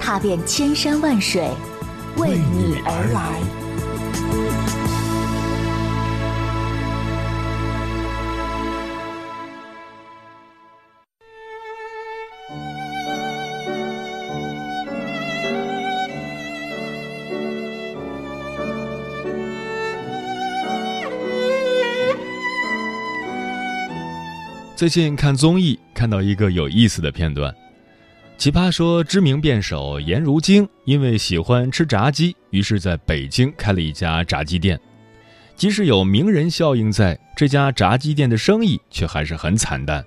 踏遍千山万水，为你而来。最近看综艺看到一个有意思的片段，奇葩说知名辩手颜如晶因为喜欢吃炸鸡，于是在北京开了一家炸鸡店。即使有名人效应在，这家炸鸡店的生意却还是很惨淡。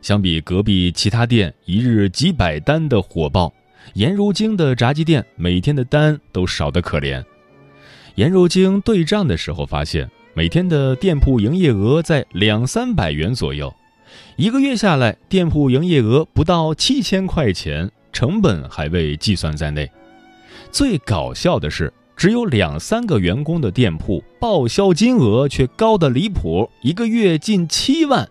相比隔壁其他店一日几百单的火爆，颜如晶的炸鸡店每天的单都少得可怜。颜如晶对账的时候发现，每天的店铺营业额在两三百元左右。一个月下来，店铺营业额不到七千块钱，成本还未计算在内。最搞笑的是，只有两三个员工的店铺，报销金额却高得离谱，一个月近七万。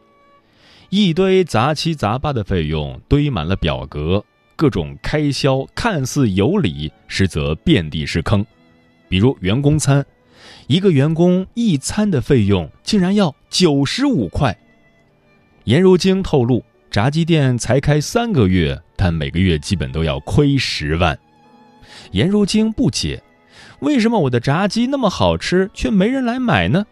一堆杂七杂八的费用堆满了表格，各种开销看似有理，实则遍地是坑。比如员工餐，一个员工一餐的费用竟然要九十五块。颜如晶透露，炸鸡店才开三个月，但每个月基本都要亏十万。颜如晶不解，为什么我的炸鸡那么好吃，却没人来买呢？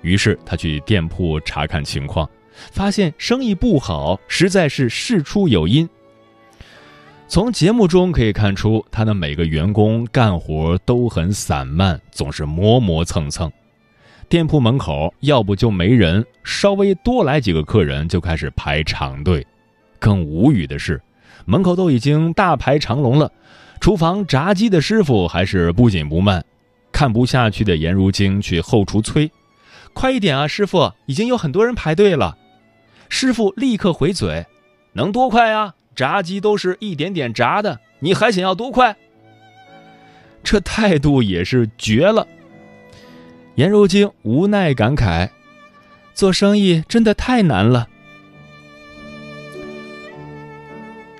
于是他去店铺查看情况，发现生意不好，实在是事出有因。从节目中可以看出，他的每个员工干活都很散漫，总是磨磨蹭蹭。店铺门口要不就没人，稍微多来几个客人就开始排长队。更无语的是，门口都已经大排长龙了，厨房炸鸡的师傅还是不紧不慢。看不下去的颜如晶去后厨催：“快一点啊，师傅，已经有很多人排队了。”师傅立刻回嘴：“能多快呀？炸鸡都是一点点炸的，你还想要多快？” 这态度也是绝了。颜如晶无奈感慨：“做生意真的太难了。”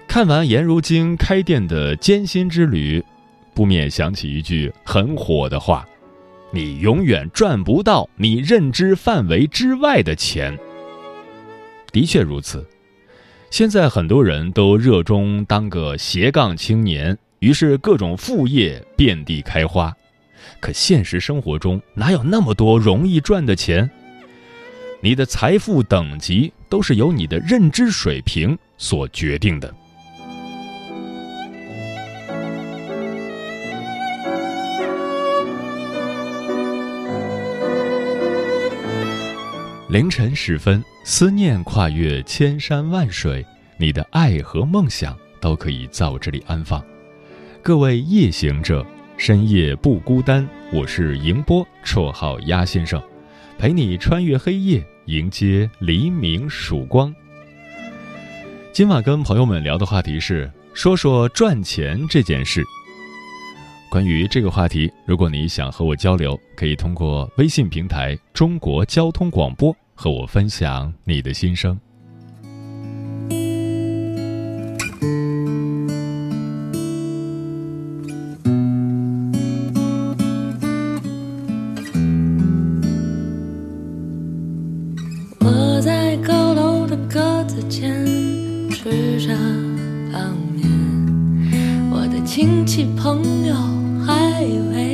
看完颜如晶开店的艰辛之旅，不免想起一句很火的话：“你永远赚不到你认知范围之外的钱。”的确如此，现在很多人都热衷当个斜杠青年，于是各种副业遍地开花。可现实生活中哪有那么多容易赚的钱？你的财富等级都是由你的认知水平所决定的。凌晨时分，思念跨越千山万水，你的爱和梦想都可以在我这里安放。各位夜行者。深夜不孤单，我是迎波，绰号鸭先生，陪你穿越黑夜，迎接黎明曙光。今晚跟朋友们聊的话题是说说赚钱这件事。关于这个话题，如果你想和我交流，可以通过微信平台“中国交通广播”和我分享你的心声。亲戚朋友还以为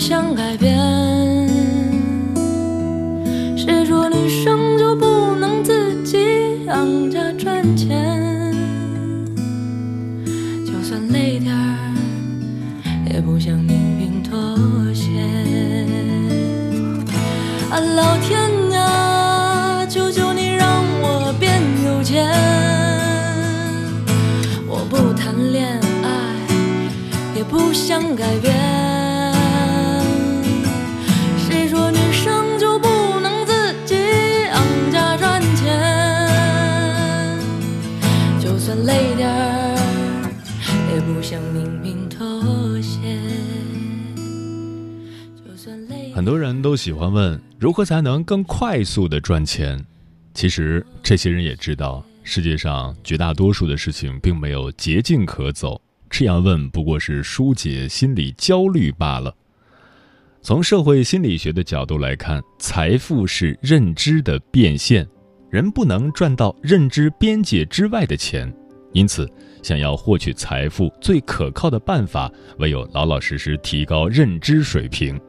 想改变。谁说女生就不能自己养家赚钱？就算累点儿，也不向命运妥协。啊，老天呀！求求你让我变有钱！我不谈恋爱，也不想改变。算累点儿，也不想命运妥协。就算累。很多人都喜欢问如何才能更快速的赚钱。其实这些人也知道，世界上绝大多数的事情并没有捷径可走。这样问不过是疏解心理焦虑罢了。从社会心理学的角度来看，财富是认知的变现，人不能赚到认知边界之外的钱，因此，想要获取财富，最可靠的办法唯有老老实实提高认知水平。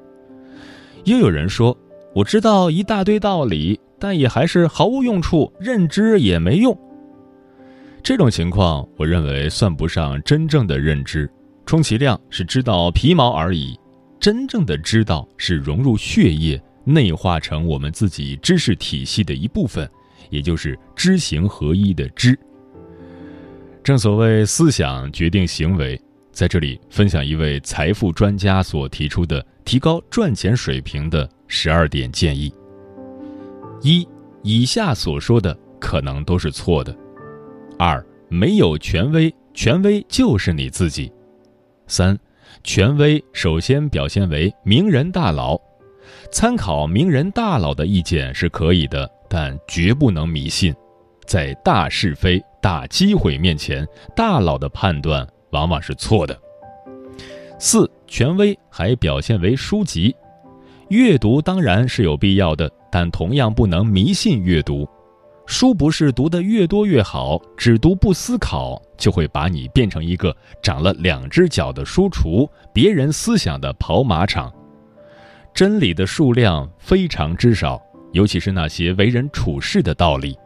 又有人说：“我知道一大堆道理，但也还是毫无用处，认知也没用。”这种情况，我认为算不上真正的认知，充其量是知道皮毛而已。真正的知道是融入血液，内化成我们自己知识体系的一部分，也就是知行合一的知。正所谓思想决定行为，在这里分享一位财富专家所提出的提高赚钱水平的十二点建议。一，以下所说的可能都是错的。二，没有权威，权威就是你自己。三，权威首先表现为名人大佬，参考名人大佬的意见是可以的，但绝不能迷信。在大是非、大机会面前，大佬的判断往往是错的。四，权威还表现为书籍，阅读当然是有必要的，但同样不能迷信阅读。书不是读得越多越好，只读不思考，就会把你变成一个长了两只脚的书橱，别人思想的跑马场。真理的数量非常之少，尤其是那些为人处事的道理，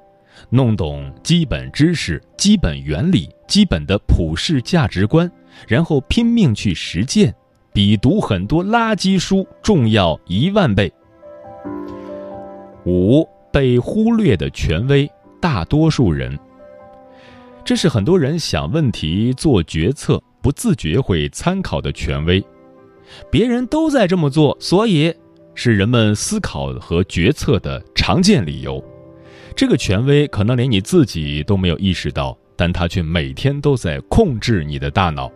弄懂基本知识、基本原理、基本的普世价值观，然后拼命去实践，比读很多垃圾书重要一万倍。五。被忽略的权威，大多数人。这是很多人想问题、做决策不自觉会参考的权威。别人都在这么做，所以是人们思考和决策的常见理由。这个权威可能连你自己都没有意识到，但它却每天都在控制你的大脑。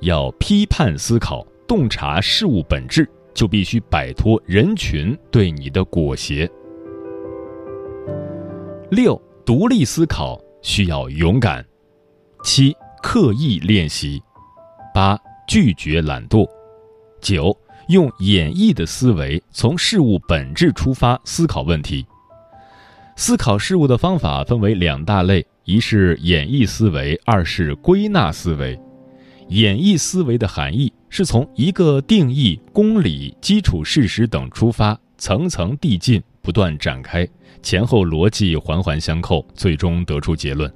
要批判思考、洞察事物本质，就必须摆脱人群对你的裹挟。六，独立思考需要勇敢；七，刻意练习；八，拒绝懒惰；九，用演绎的思维，从事物本质出发思考问题。思考事物的方法分为两大类：一是演绎思维，二是归纳思维。演绎思维的含义是从一个定义、公理、基础事实等出发，层层递进，不断展开，前后逻辑环环相扣，最终得出结论。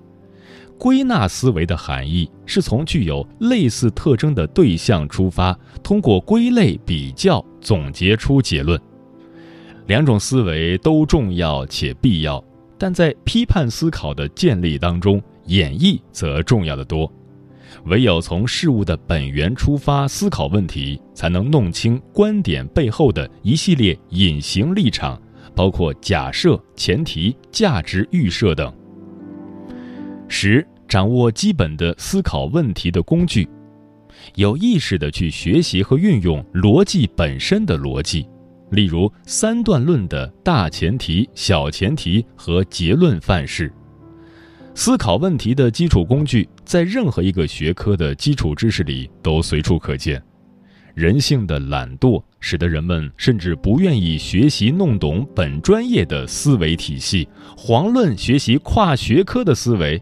归纳思维的含义是从具有类似特征的对象出发，通过归类比较总结出结论。两种思维都重要且必要，但在批判思考的建立当中，演绎则重要的多。唯有从事物的本源出发思考问题，才能弄清观点背后的一系列隐形立场，包括假设、前提、价值预设等。十、掌握基本的思考问题的工具，有意识的去学习和运用逻辑本身的逻辑，例如三段论的大前提、小前提和结论范式。思考问题的基础工具，在任何一个学科的基础知识里都随处可见。人性的懒惰使得人们甚至不愿意学习弄懂本专业的思维体系，遑论学习跨学科的思维。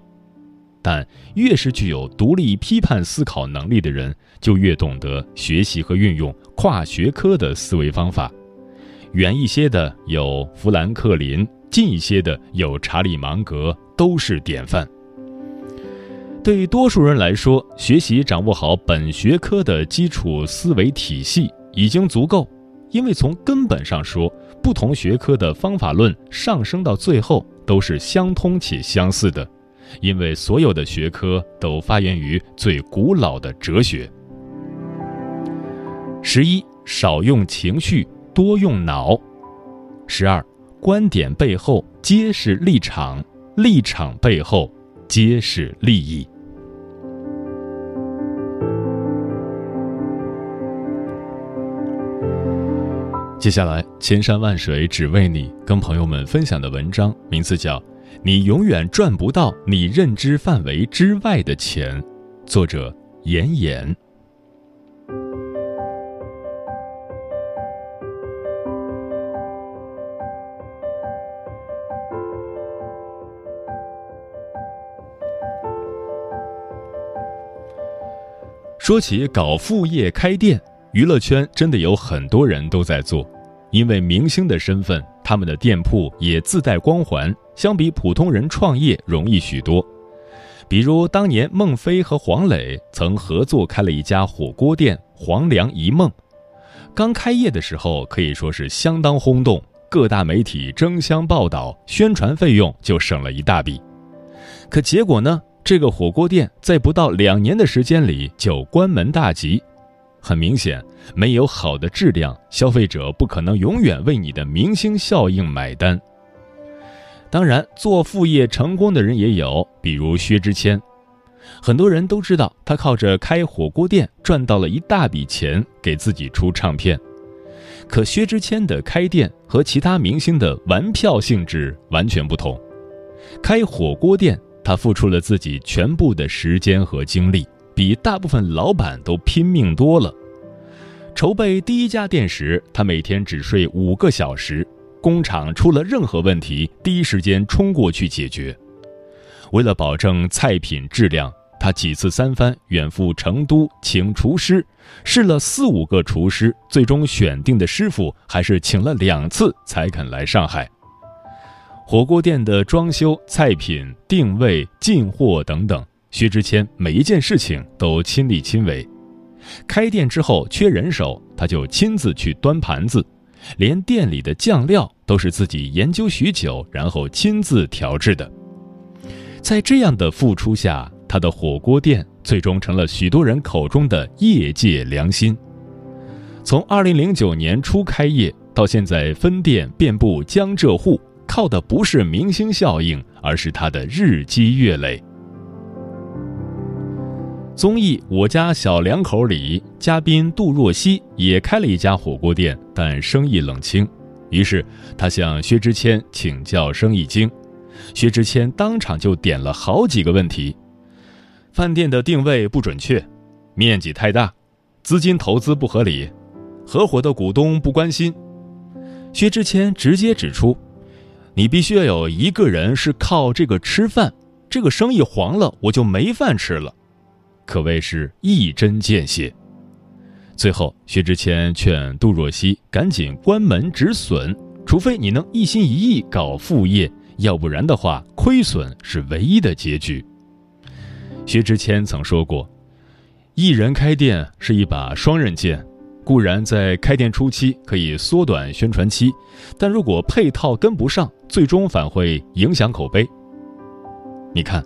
但越是具有独立批判思考能力的人，就越懂得学习和运用跨学科的思维方法。远一些的有富兰克林。近一些的有查理芒格，都是典范。对于多数人来说，学习掌握好本学科的基础思维体系已经足够，因为从根本上说，不同学科的方法论上升到最后都是相通且相似的，因为所有的学科都发源于最古老的哲学。十一，少用情绪，多用脑。十二。观点背后皆是立场，立场背后皆是利益。接下来，千山万水只为你，跟朋友们分享的文章名字叫《你永远赚不到你认知范围之外的钱》，作者严严。说起搞副业开店，娱乐圈真的有很多人都在做，因为明星的身份，他们的店铺也自带光环，相比普通人创业容易许多。比如当年孟非和黄磊曾合作开了一家火锅店“黄粱一梦”，刚开业的时候可以说是相当轰动，各大媒体争相报道，宣传费用就省了一大笔。可结果呢？这个火锅店在不到两年的时间里就关门大吉，很明显，没有好的质量，消费者不可能永远为你的明星效应买单。当然，做副业成功的人也有，比如薛之谦，很多人都知道他靠着开火锅店赚到了一大笔钱，给自己出唱片。可薛之谦的开店和其他明星的玩票性质完全不同，开火锅店。他付出了自己全部的时间和精力，比大部分老板都拼命多了。筹备第一家店时，他每天只睡五个小时，工厂出了任何问题，第一时间冲过去解决。为了保证菜品质量，他几次三番远赴成都请厨师，试了四五个厨师，最终选定的师傅还是请了两次才肯来上海。火锅店的装修、菜品定位、进货等等，薛之谦每一件事情都亲力亲为。开店之后缺人手，他就亲自去端盘子，连店里的酱料都是自己研究许久，然后亲自调制的。在这样的付出下，他的火锅店最终成了许多人口中的业界良心。从2009年初开业到现在，分店遍布江浙沪。靠的不是明星效应，而是他的日积月累。综艺《我家小两口》里，嘉宾杜若溪也开了一家火锅店，但生意冷清。于是他向薛之谦请教生意经，薛之谦当场就点了好几个问题：饭店的定位不准确，面积太大，资金投资不合理，合伙的股东不关心。薛之谦直接指出，你必须要有一个人是靠这个吃饭，这个生意黄了，我就没饭吃了，可谓是一针见血。最后，薛之谦劝杜若溪赶紧关门止损，除非你能一心一意搞副业，要不然的话，亏损是唯一的结局。薛之谦曾说过。一人开店是一把双刃剑，固然在开店初期可以缩短宣传期，但如果配套跟不上，最终反会影响口碑。你看，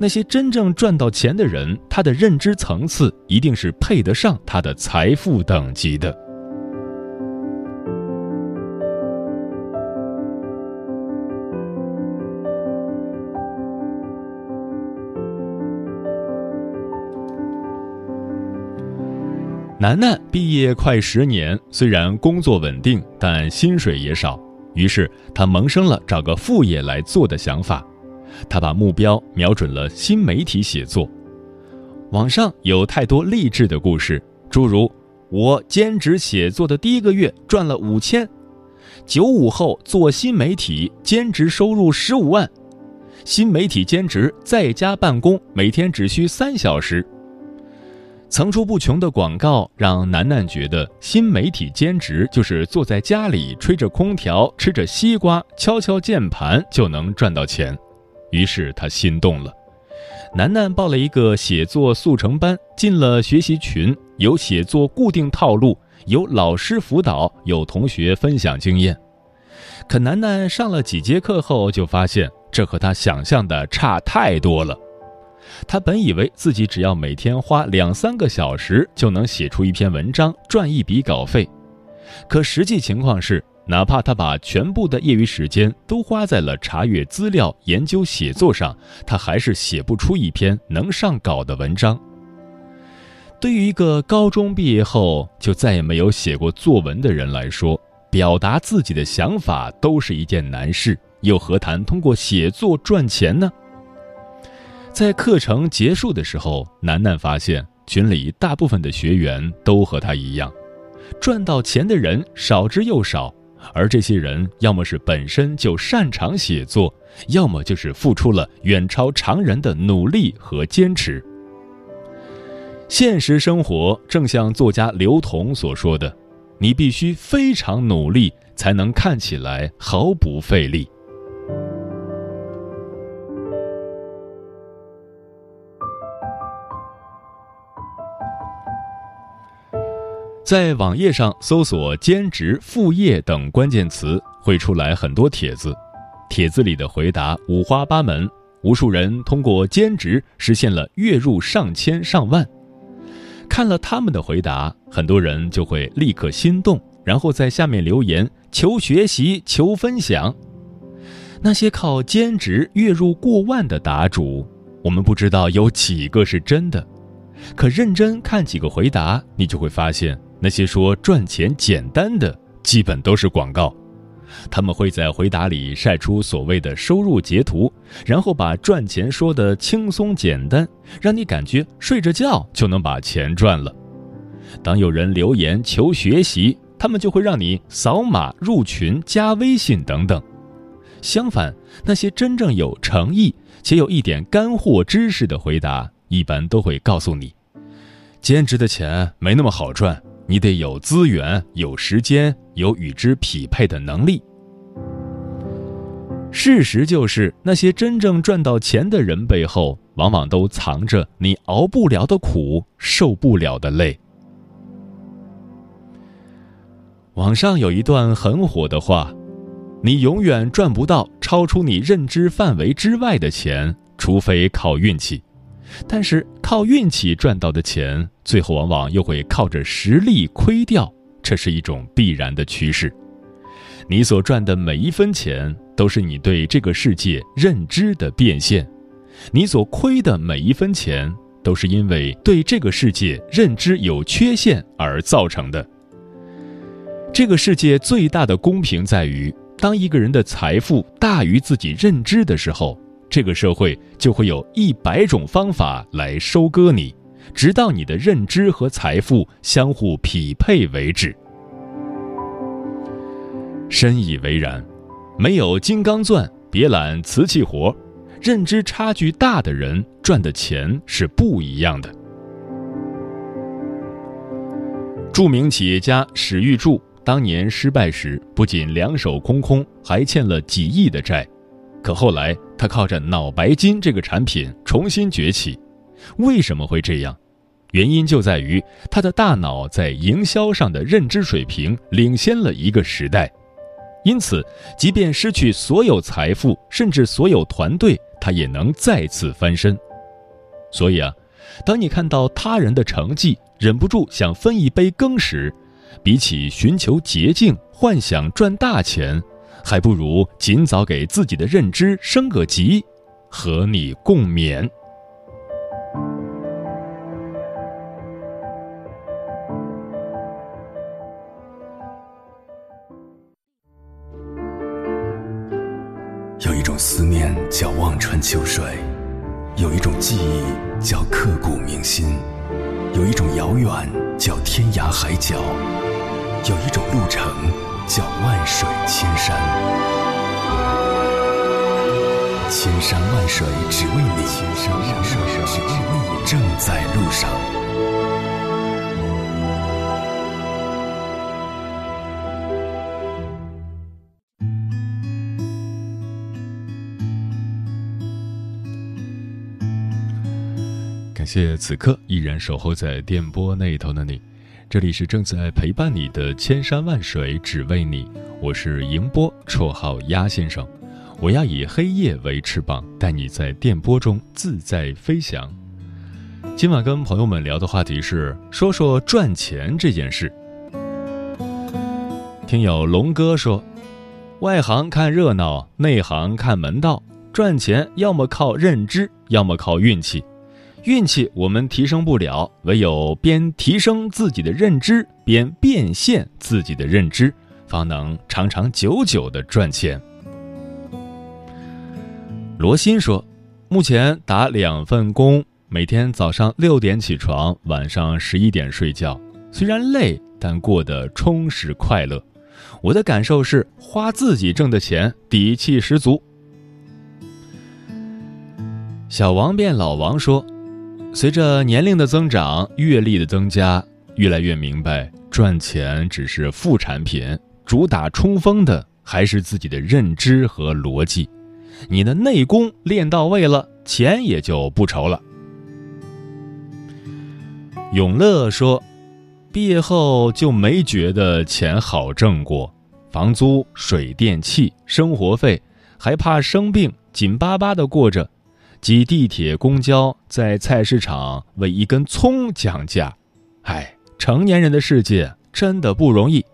那些真正赚到钱的人，他的认知层次一定是配得上他的财富等级的。楠楠毕业快十年，虽然工作稳定，但薪水也少。于是他萌生了找个副业来做的想法。他把目标瞄准了新媒体写作。网上有太多励志的故事，诸如“我兼职写作的第一个月赚了五千”，“九五后做新媒体兼职收入十五万”，“新媒体兼职在家办公每天只需三小时”。层出不穷的广告让楠楠觉得新媒体兼职就是坐在家里吹着空调、吃着西瓜、敲敲键盘就能赚到钱，于是他心动了。楠楠报了一个写作速成班，进了学习群，有写作固定套路，有老师辅导，有同学分享经验。可楠楠上了几节课后，就发现这和他想象的差太多了。他本以为自己只要每天花两三个小时就能写出一篇文章，赚一笔稿费，可实际情况是，哪怕他把全部的业余时间都花在了查阅资料、研究写作上，他还是写不出一篇能上稿的文章。对于一个高中毕业后就再也没有写过作文的人来说，表达自己的想法都是一件难事，又何谈通过写作赚钱呢？在课程结束的时候，楠楠发现群里大部分的学员都和他一样，赚到钱的人少之又少，而这些人要么是本身就擅长写作，要么就是付出了远超常人的努力和坚持。现实生活正像作家刘同所说的：“你必须非常努力，才能看起来毫不费力。”在网页上搜索“兼职”“副业”等关键词，会出来很多帖子。帖子里的回答五花八门，无数人通过兼职实现了月入上千上万。看了他们的回答，很多人就会立刻心动，然后在下面留言求学习、求分享。那些靠兼职月入过万的答主，我们不知道有几个是真的。可认真看几个回答，你就会发现。那些说赚钱简单的，基本都是广告。他们会在回答里晒出所谓的收入截图，然后把赚钱说的轻松简单，让你感觉睡着觉就能把钱赚了。当有人留言求学习，他们就会让你扫码入群、加微信等等。相反，那些真正有诚意且有一点干货知识的回答，一般都会告诉你，兼职的钱没那么好赚。你得有资源、有时间、有与之匹配的能力。事实就是，那些真正赚到钱的人背后，往往都藏着你熬不了的苦、受不了的累。网上有一段很火的话：“你永远赚不到超出你认知范围之外的钱，除非靠运气。”但是靠运气赚到的钱，最后往往又会靠着实力亏掉，这是一种必然的趋势。你所赚的每一分钱，都是你对这个世界认知的变现；你所亏的每一分钱，都是因为对这个世界认知有缺陷而造成的。这个世界最大的公平在于，当一个人的财富大于自己认知的时候。这个社会就会有一百种方法来收割你，直到你的认知和财富相互匹配为止。深以为然。没有金刚钻，别揽瓷器活。认知差距大的人赚的钱是不一样的。著名企业家史玉柱当年失败时，不仅两手空空，还欠了几亿的债。可后来，他靠着脑白金这个产品重新崛起。为什么会这样？原因就在于他的大脑在营销上的认知水平领先了一个时代。因此，即便失去所有财富，甚至所有团队，他也能再次翻身。所以啊，当你看到他人的成绩，忍不住想分一杯羹时，比起寻求捷径、幻想赚大钱，还不如尽早给自己的认知升个级，和你共勉。有一种思念叫望穿秋水，有一种记忆叫刻骨铭心，有一种遥远叫天涯海角，有一种路程叫万水千山。千山万水只为你，千山万水只为你，正在路上。感谢此刻依然守候在电波那头的你，这里是正在陪伴你的千山万水只为你，我是迎波，绰号鸭先生，我要以黑夜为翅膀，带你在电波中自在飞翔。今晚跟朋友们聊的话题是说说赚钱这件事。听友龙哥说，外行看热闹，内行看门道，赚钱要么靠认知，要么靠运气。运气我们提升不了，唯有边提升自己的认知，边变现自己的认知，方能长长久久的赚钱。罗欣说，目前打两份工，每天早上六点起床，晚上十一点睡觉，虽然累，但过得充实快乐。我的感受是，花自己挣的钱，底气十足。小王变老王说。随着年龄的增长，阅历的增加，越来越明白，赚钱只是副产品，主打冲锋的还是自己的认知和逻辑。你的内功练到位了，钱也就不愁了。永乐说，毕业后就没觉得钱好挣过，房租、水电气、生活费，还怕生病，紧巴巴的过着。挤地铁、公交，在菜市场为一根葱讲价，唉，成年人的世界真的不容易。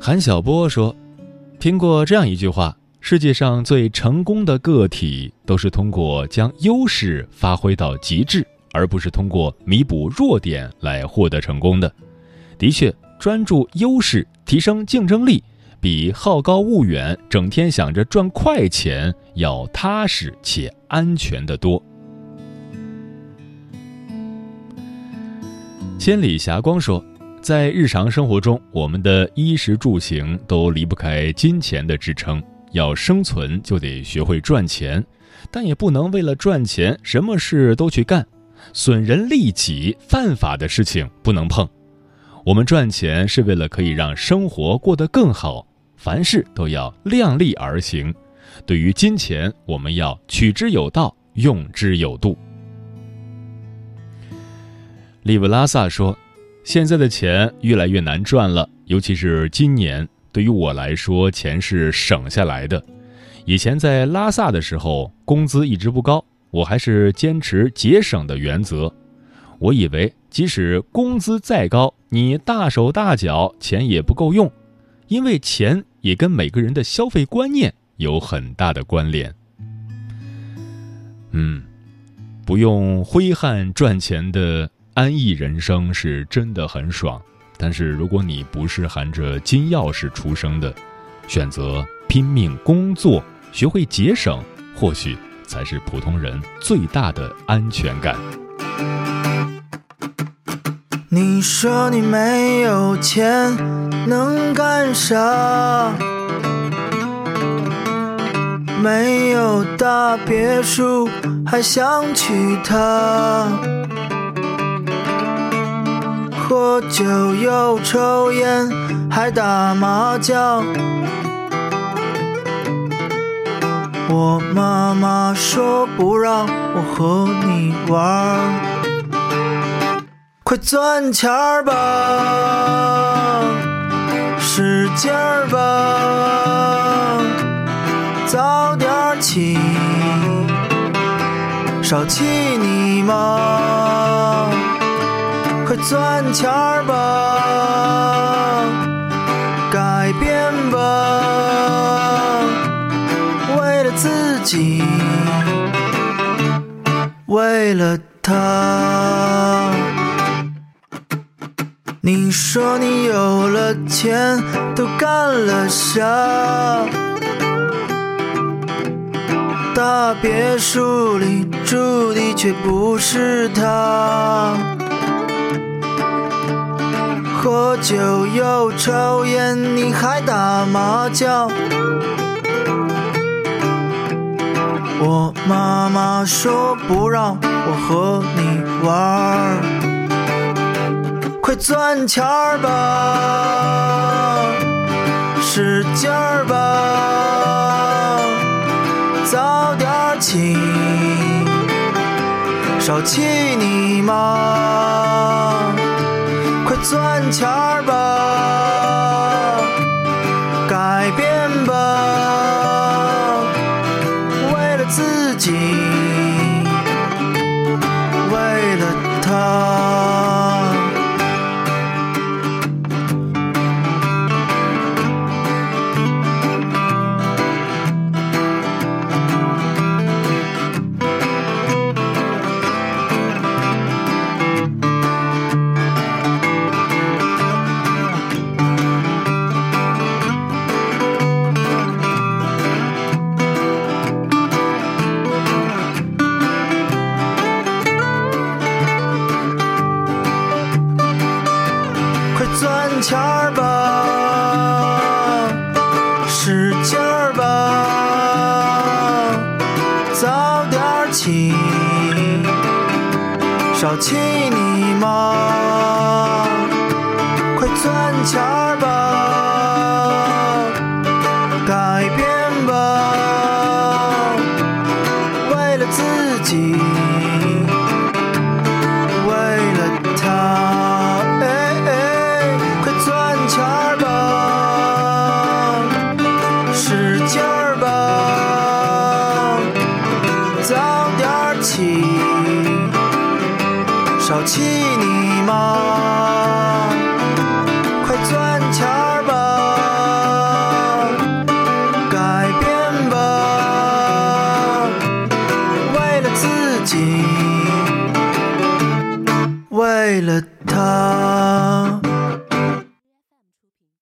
韩晓波说：“听过这样一句话，世界上最成功的个体都是通过将优势发挥到极致，而不是通过弥补弱点来获得成功的。的确，专注优势，提升竞争力。”比好高骛远、整天想着赚快钱要踏实且安全的多。千里霞光说，在日常生活中，我们的衣食住行都离不开金钱的支撑。要生存，就得学会赚钱，但也不能为了赚钱什么事都去干，损人利己、犯法的事情不能碰。我们赚钱是为了可以让生活过得更好。凡事都要量力而行，对于金钱，我们要取之有道，用之有度。利布拉萨说：“现在的钱越来越难赚了，尤其是今年，对于我来说，钱是省下来的。以前在拉萨的时候，工资一直不高，我还是坚持节省的原则。我以为，即使工资再高，你大手大脚，钱也不够用，因为钱。”也跟每个人的消费观念有很大的关联。嗯，不用挥汗赚钱的安逸人生是真的很爽。但是如果你不是含着金钥匙出生的，选择拼命工作，学会节省，或许才是普通人最大的安全感。你。说你没有钱，能干啥？没有大别墅，还想娶她？喝酒又抽烟，还打麻将。我妈妈说不让我和你玩，快赚钱儿吧，使劲儿吧，早点起，少气你妈，快赚钱儿吧，改变吧。为了自己，为了他。你说你有了钱，都干了啥？大别墅里住的却不是他，喝酒又抽烟，你还打麻将。我妈妈说不让我和你玩儿，快赚钱儿吧，使劲儿吧，早点起，少气你妈，快赚钱儿吧，改变吧。为了自己，早点起，少气你妈，快赚钱儿吧，